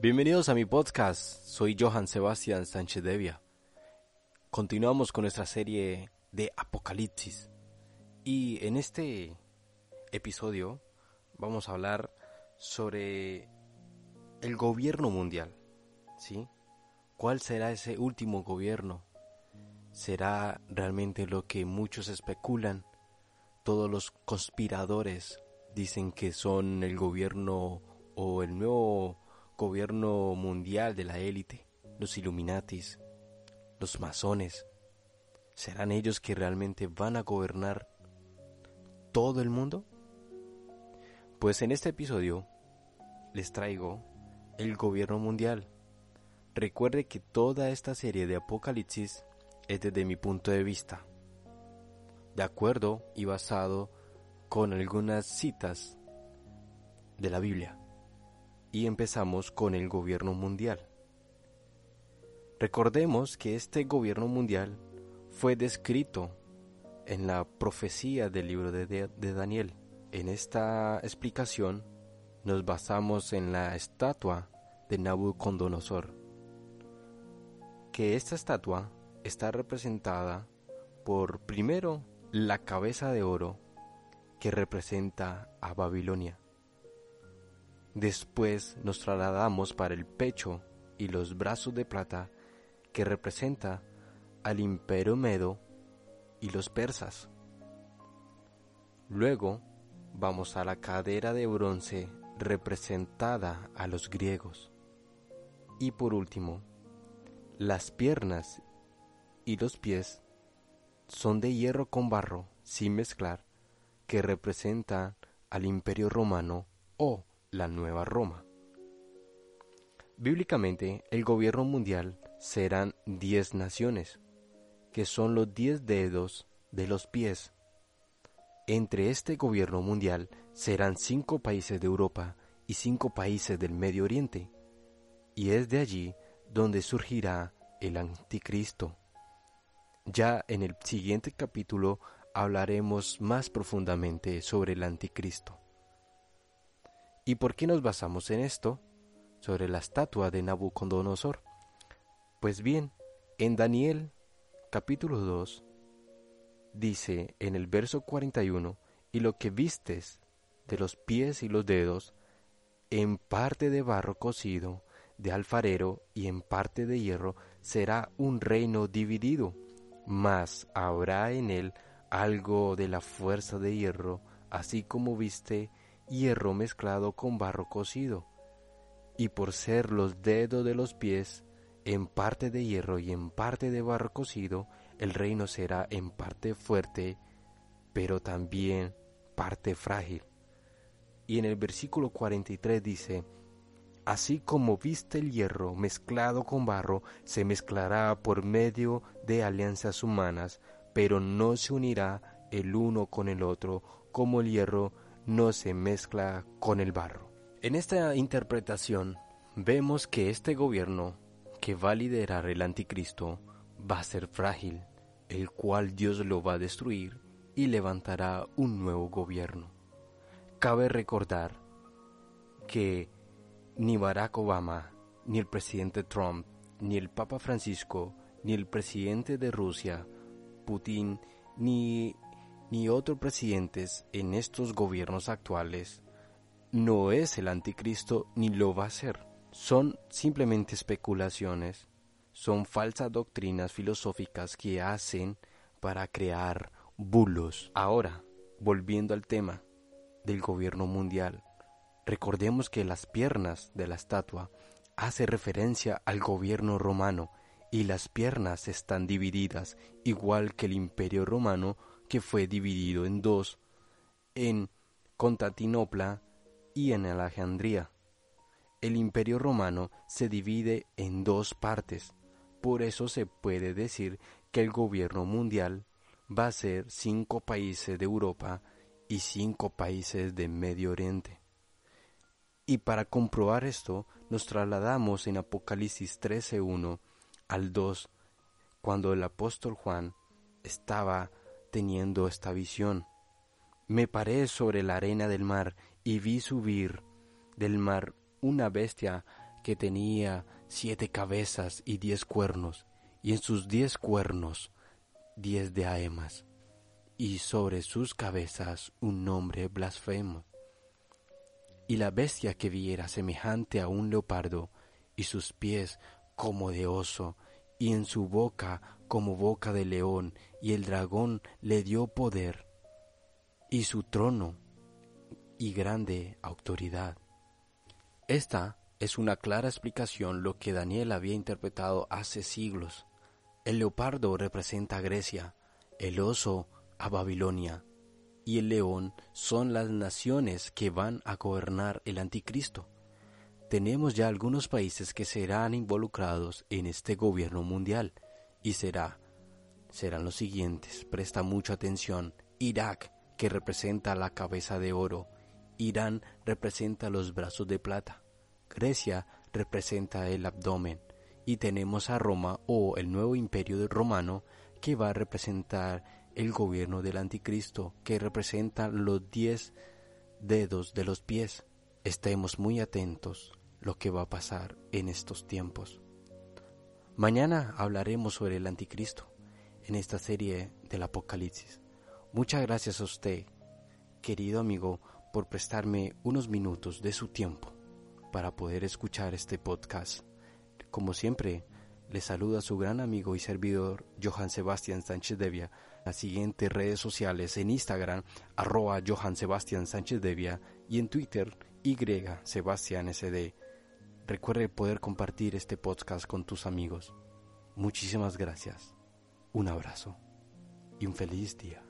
Bienvenidos a mi podcast, soy Johan Sebastián Sánchez Devia. Continuamos con nuestra serie de Apocalipsis y en este episodio vamos a hablar sobre el gobierno mundial, ¿sí? ¿Cuál será ese último gobierno? ¿Será realmente lo que muchos especulan? Todos los conspiradores dicen que son el gobierno o el nuevo gobierno mundial de la élite, los Illuminatis, los masones. ¿Serán ellos que realmente van a gobernar todo el mundo? Pues en este episodio les traigo el gobierno mundial. Recuerde que toda esta serie de Apocalipsis es desde mi punto de vista, de acuerdo y basado con algunas citas de la Biblia y empezamos con el gobierno mundial. Recordemos que este gobierno mundial fue descrito en la profecía del libro de, Daniel. En esta explicación nos basamos en la estatua de Nabucodonosor, que esta estatua está representada por primero la cabeza de oro que representa a Babilonia Después nos trasladamos para el pecho y los brazos de plata que representa al imperio medo y los persas. Luego vamos a la cadera de bronce representada a los griegos. Y por último, las piernas y los pies son de hierro con barro sin mezclar que representa al imperio romano o la Nueva Roma. Bíblicamente, el gobierno mundial serán diez naciones, que son los diez dedos de los pies. Entre este gobierno mundial serán cinco países de Europa y cinco países del Medio Oriente, y es de allí donde surgirá el anticristo. Ya en el siguiente capítulo hablaremos más profundamente sobre el anticristo. ¿Y por qué nos basamos en esto? Sobre la estatua de Nabucodonosor. Pues bien, en Daniel capítulo 2 dice en el verso 41, y lo que vistes de los pies y los dedos, en parte de barro cocido, de alfarero y en parte de hierro, será un reino dividido, mas habrá en él algo de la fuerza de hierro, así como viste hierro mezclado con barro cocido, y por ser los dedos de los pies en parte de hierro y en parte de barro cocido, el reino será en parte fuerte, pero también parte frágil. Y en el versículo 43 dice, Así como viste el hierro mezclado con barro, se mezclará por medio de alianzas humanas, pero no se unirá el uno con el otro, como el hierro no se mezcla con el barro. En esta interpretación vemos que este gobierno que va a liderar el anticristo va a ser frágil, el cual Dios lo va a destruir y levantará un nuevo gobierno. Cabe recordar que ni Barack Obama, ni el presidente Trump, ni el Papa Francisco, ni el presidente de Rusia, Putin, ni ni otros presidentes en estos gobiernos actuales no es el anticristo ni lo va a ser. Son simplemente especulaciones, son falsas doctrinas filosóficas que hacen para crear bulos. Ahora, volviendo al tema del gobierno mundial, recordemos que las piernas de la estatua hace referencia al gobierno romano y las piernas están divididas igual que el imperio romano que fue dividido en dos, en Constantinopla y en Alejandría. El imperio romano se divide en dos partes, por eso se puede decir que el gobierno mundial va a ser cinco países de Europa y cinco países de Medio Oriente. Y para comprobar esto, nos trasladamos en Apocalipsis 13.1 al 2, cuando el apóstol Juan estaba teniendo esta visión. Me paré sobre la arena del mar y vi subir del mar una bestia que tenía siete cabezas y diez cuernos, y en sus diez cuernos diez diademas, y sobre sus cabezas un nombre blasfemo. Y la bestia que vi era semejante a un leopardo, y sus pies como de oso, y en su boca como boca de león, y el dragón le dio poder, y su trono y grande autoridad. Esta es una clara explicación lo que Daniel había interpretado hace siglos. El leopardo representa a Grecia, el oso a Babilonia, y el león son las naciones que van a gobernar el anticristo. Tenemos ya algunos países que serán involucrados en este gobierno mundial y será serán los siguientes. Presta mucha atención. Irak, que representa la cabeza de oro. Irán representa los brazos de plata. Grecia representa el abdomen. Y tenemos a Roma o el nuevo imperio romano que va a representar el gobierno del anticristo, que representa los diez dedos de los pies. Estemos muy atentos lo que va a pasar en estos tiempos. Mañana hablaremos sobre el anticristo en esta serie del Apocalipsis. Muchas gracias a usted, querido amigo, por prestarme unos minutos de su tiempo para poder escuchar este podcast. Como siempre, le saluda su gran amigo y servidor Johan Sebastián Sánchez Devia. Las siguientes redes sociales en Instagram, arroba Johan Sebastián Sánchez Devia y en Twitter, Y Sebastián. Recuerde poder compartir este podcast con tus amigos. Muchísimas gracias. Un abrazo y un feliz día.